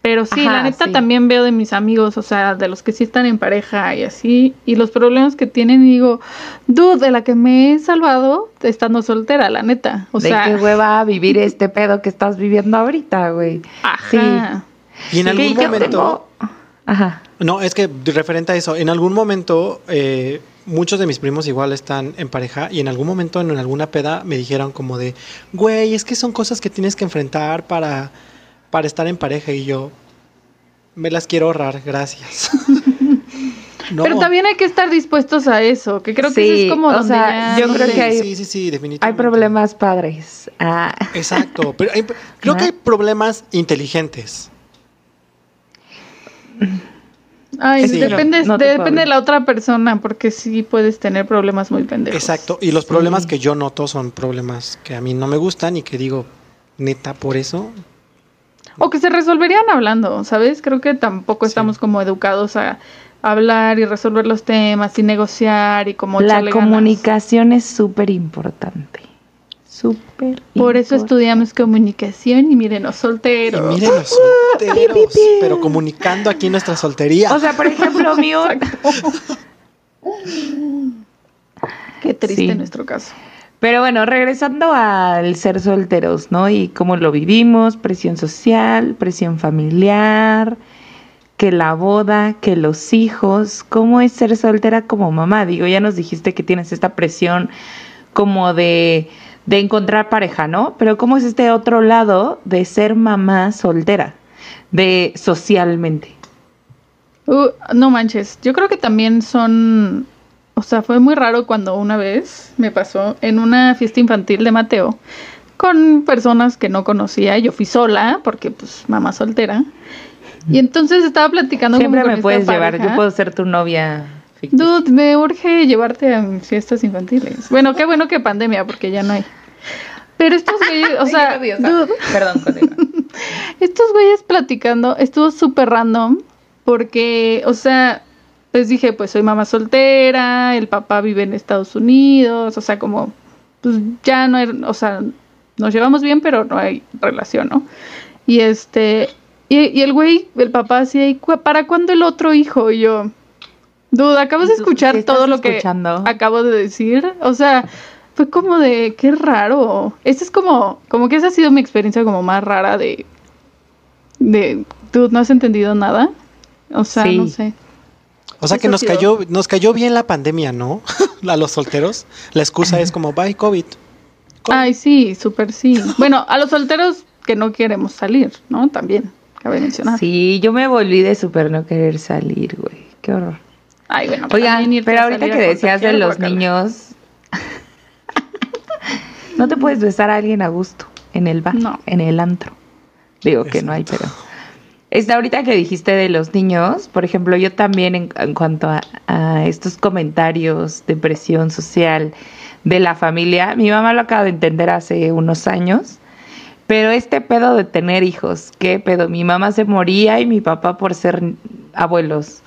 Pero sí, Ajá, la neta sí. también veo de mis amigos, o sea, de los que sí están en pareja y así, y los problemas que tienen, y digo, dude, de la que me he salvado estando soltera, la neta. O de sea, qué hueva vivir este pedo que estás viviendo ahorita, güey. ajá. y en Sí, algún momento... tengo- Ajá. No, es que referente a eso, en algún momento eh, muchos de mis primos igual están en pareja y en algún momento en alguna peda me dijeron como de, güey, es que son cosas que tienes que enfrentar para, para estar en pareja y yo me las quiero ahorrar, gracias. No. Pero también hay que estar dispuestos a eso, que creo que eso es como o donde sea, ya yo no creo sé. que hay- Sí, sí, sí, definitivamente. Hay problemas padres. Ah. Exacto, pero hay- creo que hay problemas inteligentes. Ay, Sí. depende, No depende de la otra persona, porque sí puedes tener problemas muy pendejos. Exacto, y los problemas que yo noto son problemas que a mí no me gustan y que digo, neta, por eso O que se resolverían hablando, ¿sabes? Creo que tampoco Sí. estamos como educados a hablar y resolver los temas y negociar y como La ganas. comunicación es súper importante. Súper. Por eso estudiamos comunicación y mírenos solteros. Y miren los solteros, pero comunicando aquí nuestra soltería. O sea, por ejemplo, mío. Qué triste Sí. en nuestro caso. Pero bueno, regresando al ser solteros, ¿no? Y cómo lo vivimos, presión social, presión familiar, que la boda, que los hijos, ¿cómo es ser soltera como mamá? Digo, ya nos dijiste que tienes esta presión como de, de encontrar pareja, ¿no? Pero ¿cómo es este otro lado de ser mamá soltera, de socialmente? Uh, no manches, yo creo que también son, o sea, fue muy raro cuando una vez me pasó en una fiesta infantil de Mateo con personas que no conocía, yo fui sola porque pues mamá soltera. Y entonces estaba platicando Siempre con me puedes llevar, yo puedo ser tu novia. Dude, me urge llevarte a fiestas infantiles. Bueno, qué bueno que pandemia porque ya no hay. Pero estos güeyes, o sea, dude, Perdón, continúa. estos güeyes platicando estuvo súper random porque, o sea, les dije, pues soy mamá soltera, el papá vive en Estados Unidos, o sea, como, pues ya no hay, o sea, nos llevamos bien, pero no hay relación, ¿no? Y este, y, y el güey, el papá así, "¿Y cu- ¿para cuándo el otro hijo? Y yo, duda, acabas de ¿Y tú escuchar todo lo que acabo de decir, o sea, fue como de, qué raro. Esta es como, como que esa ha sido mi experiencia como más rara de, de, tú no has entendido nada. O sea, Sí. no sé. O sea que nos cayó, nos cayó bien la pandemia, ¿no? A los solteros. La excusa es como, bye, COVID. COVID. Ay, sí, súper sí. Bueno, a los solteros que no queremos salir, ¿no? También, cabe mencionar. Sí, yo me volví de súper no querer salir, güey. Qué horror. Ay, bueno, Oigan, irte pero ahorita que decías de los niños, no te puedes besar a alguien a gusto en el bar, No. en el antro. Digo que no hay, pero... Este, ahorita que dijiste de los niños, por ejemplo, yo también en, en cuanto a, a estos comentarios de presión social de la familia, mi mamá lo acaba de entender hace unos años, pero este pedo de tener hijos, ¿qué pedo? Mi mamá se moría y mi papá por ser abuelos,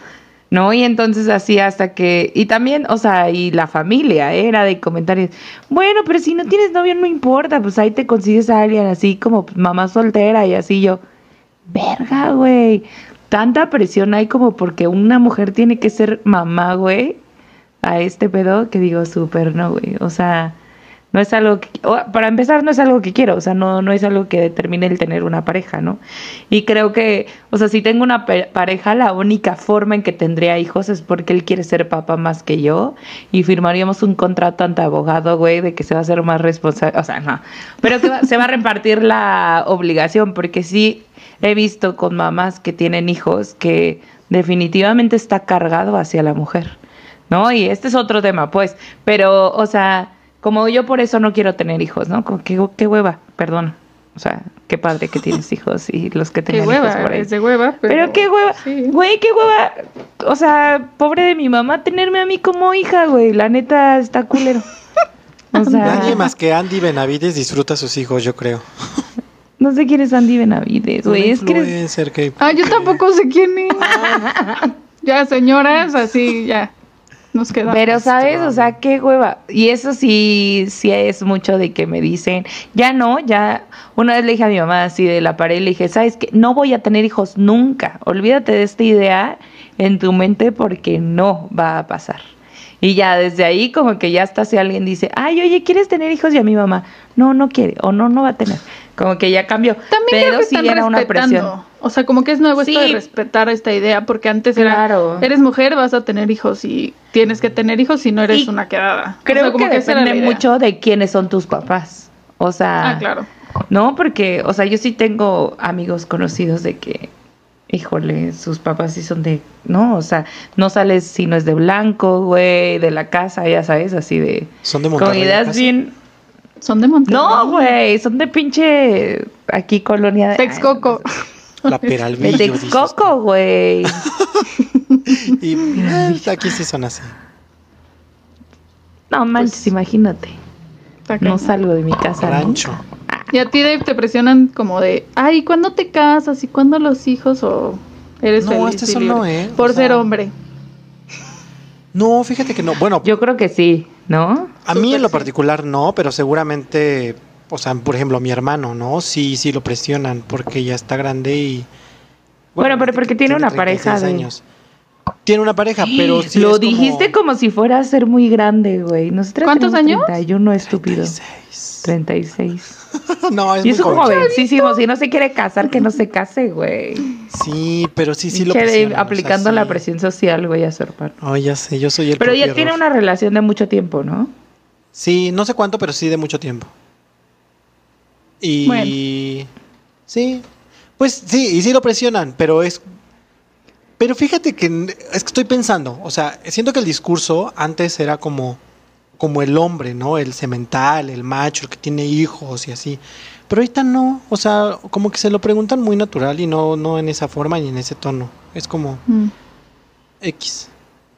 ¿no? Y entonces así hasta que, y también, o sea, y la familia ¿eh? era de comentarios, bueno, pero si no tienes novio no importa, pues ahí te consigues a alguien así como mamá soltera y así yo, verga, güey, tanta presión hay como porque una mujer tiene que ser mamá, güey, a este pedo que digo, súper no, güey, o sea... No es algo que, para empezar, no es algo que quiero, o sea, no, no es algo que determine el tener una pareja, ¿no? Y creo que, o sea, si tengo una pareja, la única forma en que tendría hijos es porque él quiere ser papá más que yo y firmaríamos un contrato ante abogado, güey, de que se va a ser más responsable, o sea, no, pero que va- se va a repartir la obligación, porque sí he visto con mamás que tienen hijos que definitivamente está cargado hacia la mujer. ¿no? Y este es otro tema, pues, pero, o sea, como yo por eso no quiero tener hijos, ¿no? Como qué, qué hueva, perdón. O sea, qué padre que tienes hijos y los que Qué tengan hijos por ahí. es de hueva. Pero, Pero qué hueva, sí. güey, qué hueva. O sea, pobre de mi mamá tenerme a mí como hija, güey. La neta está culero. O sea, Nadie más que Andy Benavides disfruta a sus hijos, yo creo. no sé quién es Andy Benavides, güey. Es que que... Ah, yo tampoco sé quién es. ya, señoras, así ya. Nos quedamos. Pero, ¿sabes? O sea, qué hueva. Y eso sí, sí es mucho de que me dicen, ya no, ya. Una vez le dije a mi mamá así de la pared, le dije, ¿sabes qué? No voy a tener hijos nunca. Olvídate de esta idea en tu mente porque no va a pasar. Y ya desde ahí como que ya hasta si alguien dice, ay, oye, ¿quieres tener hijos? Y a mi mamá, no, no quiere, o no, no va a tener. Como que ya cambió. También Pero creo que sí están era una respetando. presión. O sea, como que es nuevo esto de Sí. respetar esta idea, porque antes Claro. era, eres mujer, vas a tener hijos y tienes que tener hijos si no eres Y una quedada. O Creo sea, como que, depende mucho de quiénes son tus papás. O sea, Ah, claro. No, porque, o sea, yo sí tengo amigos conocidos de que, híjole, sus papás sí son de, no, o sea, no sales si no es de blanco, güey, de la casa, ya sabes, así de... Son de Con Monterrey. ideas ¿acaso? bien... Son de Monterrey. No, güey, son de pinche aquí colonia de... Texcoco. La De Peralvillo. dices tú. Texcoco, güey. Y eh, aquí sí son así. No manches, imagínate. Está No salgo de mi casa. Rancho. nunca. Y a ti, Dave, te presionan como de, ay, ¿cuándo te casas? ¿Y cuándo los hijos? ¿O eres No, feliz este y solo, libre? ¿eh? O Por sea, ser hombre. No, fíjate que no. Bueno, Yo creo que sí, ¿no? a mí en lo particular no, pero seguramente, o sea, por ejemplo, mi hermano, ¿no? Sí, sí lo presionan porque ya está grande y... Bueno, pero porque tiene una pareja 36 de- años. Tiene una pareja, pero sí Lo es dijiste como... si fuera a ser muy grande, güey. Nosotros ¿Cuántos años? 31, estúpido. 36. 36. no, es Y muy es un joven. jovencísimo. Si no se quiere casar, que no se case, güey. Sí, pero sí, sí lo presionan. o sea, aplicando sí. la presión social, güey, a su hermano. Oh, ya sé, yo soy el Pero ya propio tiene una relación de mucho tiempo, ¿no? Sí, no sé cuánto, pero sí de mucho tiempo. Y... Bueno. Sí, pues sí, y sí lo presionan, pero es... Pero fíjate que es que estoy pensando, o sea, siento que el discurso antes era como, como el hombre, ¿no? El semental, el macho, el que tiene hijos y así. Pero ahorita no, o sea, como que se lo preguntan muy natural y no, no en esa forma ni en ese tono. Es como Mm. X.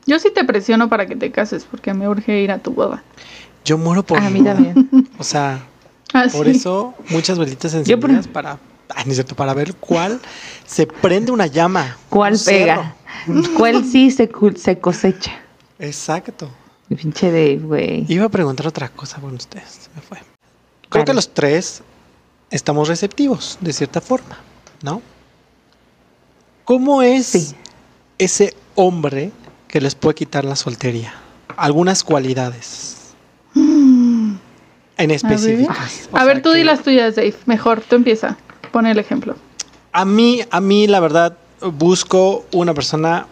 Yo sí te presiono para que te cases porque me urge ir a tu boda. Yo muero por a mí también. O sea, Ah, Por sí. eso, muchas velitas por- encendidas para, ay, no cierto, para ver cuál se prende una llama. ¿Cuál pega? cerro. ¿Cuál sí se, cosecha? Exacto. El pinche de, güey. Iba a preguntar otra cosa con ustedes, me fue. Creo que los tres estamos receptivos, de cierta forma, ¿no? ¿Cómo es Sí. ese hombre que les puede quitar la soltería? Algunas cualidades. En específicas. O A ver, tú que- di las tuyas, Dave. Mejor, tú empieza. Pon el ejemplo. A mí, a mí, la verdad, busco una persona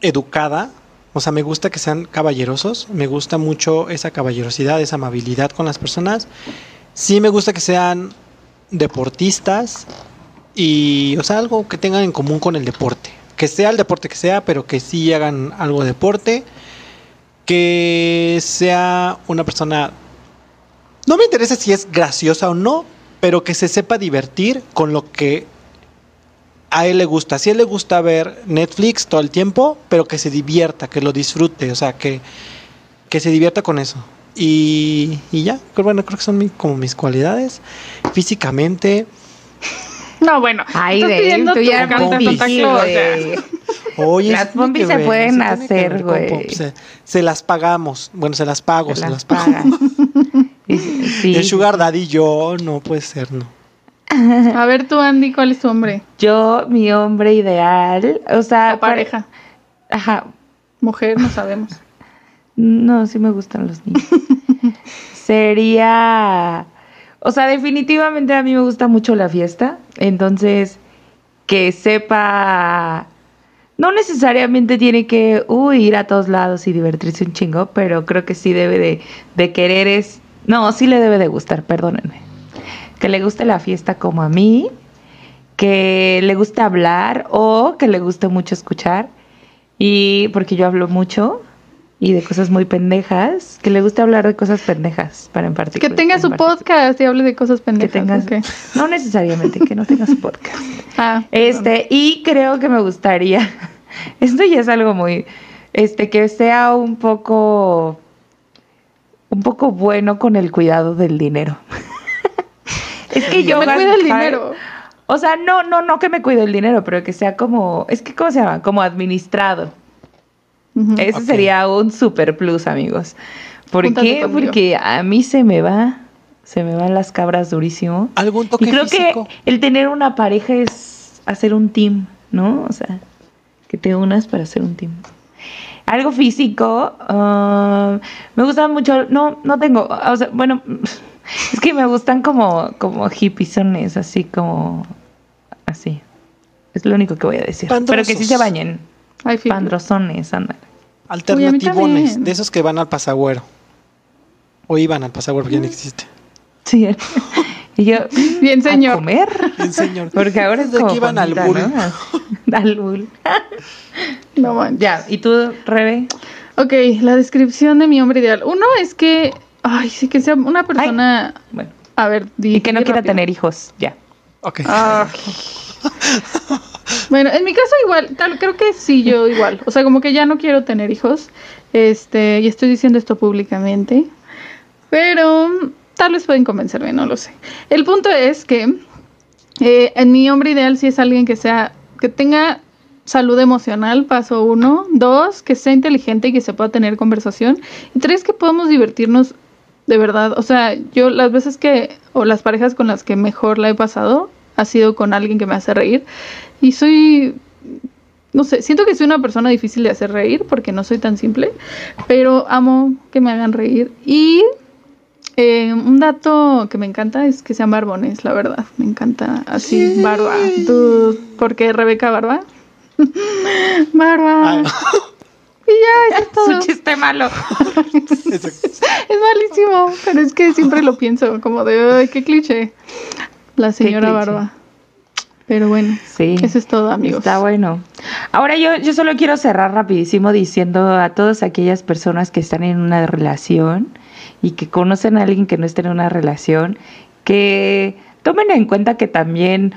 educada. O sea, me gusta que sean caballerosos. Me gusta mucho esa caballerosidad, esa amabilidad con las personas. Sí me gusta que sean deportistas y, o sea, algo que tengan en común con el deporte. Que sea el deporte que sea, pero que sí hagan algo de deporte. Que sea una persona no me interesa si es graciosa o no, pero que se sepa divertir con lo que a él le gusta. Si a él le gusta ver Netflix todo el tiempo, pero que se divierta, que lo disfrute, o sea, que, que se divierta con eso. Y, y ya, pero bueno, creo que son mi- como mis cualidades. Físicamente, No, bueno. Ay, estás de pidiendo tú tu ya güey. oye, Las que se ver, pueden hacer, güey. Se, se las pagamos. Bueno, se las pago, se, Se las las pago. sí, el Sugar. Daddy yo, no puede ser, no. A ver, tú, Andy, ¿cuál es tu hombre? Yo, mi hombre ideal, o sea, O pareja. pare- Ajá. Mujer, no sabemos. No, sí me gustan los niños. Sería, o sea, definitivamente a mí me gusta mucho la fiesta, entonces que sepa, no necesariamente tiene que uy, ir a todos lados y divertirse un chingo, pero creo que sí debe de, de querer es, no, sí le debe de gustar, perdónenme, que le guste la fiesta como a mí, que le guste hablar o que le guste mucho escuchar y porque yo hablo mucho y de cosas muy pendejas, que le guste hablar de cosas pendejas para en Que particular. tenga en su podcast y hable de cosas Que pendejas. tengas, ok. no necesariamente que no tenga su podcast. Ah, Este, y creo que me gustaría, esto ya es algo muy, este, que sea un poco, un poco bueno con el cuidado del dinero. es que yo me cuida el dinero. O sea, no, no, no que me cuide el dinero, pero que sea como, es que, ¿cómo se llama? Como administrado. Ujú. Ese sería un super plus, amigos. ¿Por Júntate qué? conmigo. Porque a mí se me va, se me van las cabras durísimo. ¿Algún toque Y creo físico? que el tener una pareja es hacer un team, ¿no? O sea, que te unas para hacer un team. Algo físico, ah, me gustan mucho, no, no tengo, o sea, bueno, es que me gustan como, como hippiesones, así como, así. Es lo único que voy a decir. Pero que sí se bañen. Ay. Pandrosones, ándale. Alternativones, de esos que van al pasagüero. O iban al pasagüero, porque ya no existe. Sí. y yo, Bien, ¿a señor. comer? Bien, señor. Porque ahora es de como que iban al bull. ¿no? al bull. No manches. Ya, ¿y tú, Rebe? Ok, la descripción de mi hombre ideal. Uno es que, ay, sí que sea una persona. Bueno, A ver, di, y que no quiera rápido. tener hijos, ya. Ok. Ah. bueno, en mi caso igual, tal- creo que sí, yo igual. O sea, como que ya no quiero tener hijos. Este, y estoy diciendo esto públicamente. Pero tal vez pueden convencerme, no lo sé. El punto es que eh, en mi hombre ideal sí es alguien que sea, que tenga salud emocional, paso uno. Dos, que sea inteligente y que se pueda tener conversación. Y tres, que podamos divertirnos de verdad. O sea, yo las veces que, o las parejas con las que mejor la he pasado, ha sido con alguien que me hace reír. Y soy, no sé, siento que soy una persona difícil de hacer reír porque no soy tan simple, pero amo que me hagan reír. Y eh, un dato que me encanta es que sean barbones, la verdad. Me encanta así, barba. Dude, porque Rebeca Barba. barba. Ah, Y ya, eso es todo. Su chiste malo. Es malísimo, pero es que siempre lo pienso, como de, ay, qué cliché. La señora cliché. Barba. Pero bueno, Sí. eso es todo, amigos. Está bueno. Ahora yo, yo solo quiero cerrar rapidísimo diciendo a todas aquellas personas que están en una relación y que conocen a alguien que no está en una relación, que tomen en cuenta que también,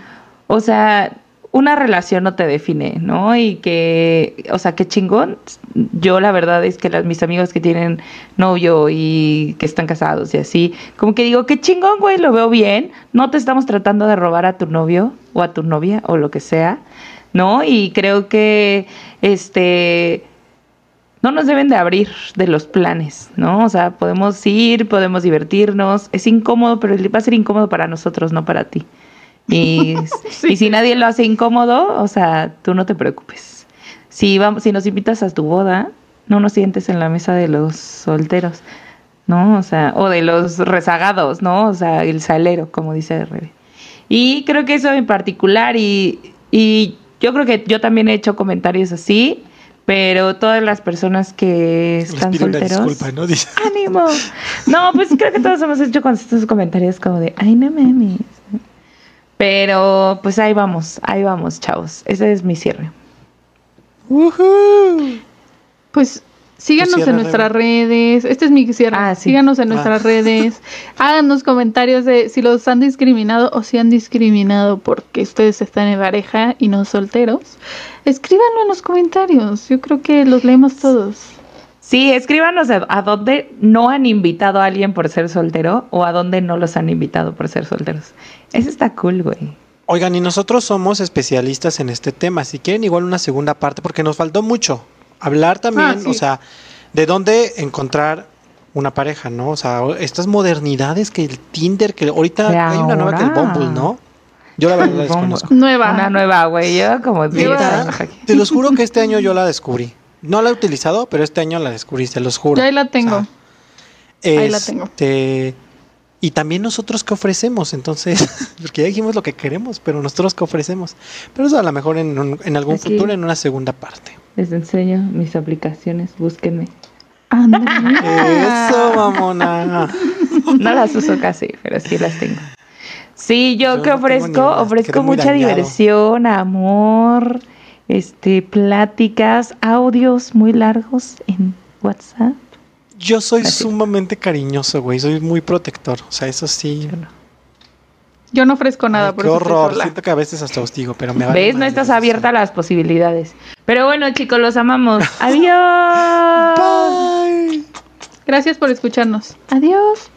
o sea, una relación no te define, ¿no? Y que, o sea, qué chingón. Yo la verdad es que las, mis amigos que tienen novio y que están casados y así, como que digo, qué chingón, güey, lo veo bien. No te estamos tratando de robar a tu novio o a tu novia o lo que sea, ¿no? Y creo que, este, no nos deben de abrir de los planes, ¿no? O sea, podemos ir, podemos divertirnos. Es incómodo, pero va a ser incómodo para nosotros, no para ti. Y, y si nadie lo hace incómodo, o sea, tú no te preocupes. Si, vamos, si nos invitas a tu boda, no nos sientes en la mesa de los solteros, ¿no? O sea, o de los rezagados, ¿no? O sea, el salero, como dice Rebe. Y creo que eso en particular, y, y yo creo que yo también he hecho comentarios así, pero todas las personas que Les están pido una solteros. disculpa, ¿no? Dice. ¡Ánimo! No, pues creo que todos hemos hecho con estos comentarios como de, ay, no mames. Pero pues ahí vamos, ahí vamos, chavos. Ese es mi cierre. Ujú. Pues síganos en nuestras redes. Este es mi cierre. Ah, sí. Síganos en Ah. nuestras redes. Háganos comentarios de si los han discriminado o si han discriminado porque ustedes están en pareja y no solteros. Escríbanlo en los comentarios. Yo creo que los leemos todos. Sí, escríbanos a, a dónde no han invitado a alguien por ser soltero o a dónde no los han invitado por ser solteros. Eso está cool, güey. Oigan, y nosotros somos especialistas en este tema. Si quieren, igual una segunda parte, porque nos faltó mucho. Hablar también, Ah, sí. o sea, de dónde encontrar una pareja, ¿no? O sea, estas modernidades que el Tinder, que ahorita De hay una nueva que el. Bumble, ¿no? Yo la verdad la desconozco. Nueva. Una nueva, güey. Yo como 10 Neta, años aquí. te los juro que este año yo la descubrí. No la he utilizado, pero este año la descubrí, te los juro. Ya ahí la tengo. O sea, Ahí la tengo. este, Y también nosotros qué ofrecemos, entonces, porque ya dijimos lo que queremos, pero nosotros qué ofrecemos. Pero eso a lo mejor en, un- en algún Aquí. futuro, en una segunda parte. Les enseño mis aplicaciones, búsquenme. Ándale. Eso, mamona. No las uso casi, pero sí las tengo. Sí, yo, Yo que no ofrezco, ofrezco mucha dañado. diversión, amor, este, pláticas, audios muy largos en WhatsApp. Yo soy Así. sumamente cariñoso, güey. Soy muy protector. O sea, eso sí. Yo no. Yo no ofrezco nada, Ay, por qué horror. Siento que a veces hasta hostigo, pero me vale ¿Ves? No estás abierta a las posibilidades. Pero bueno, chicos, los amamos. Adiós. Bye. Gracias por escucharnos. Adiós.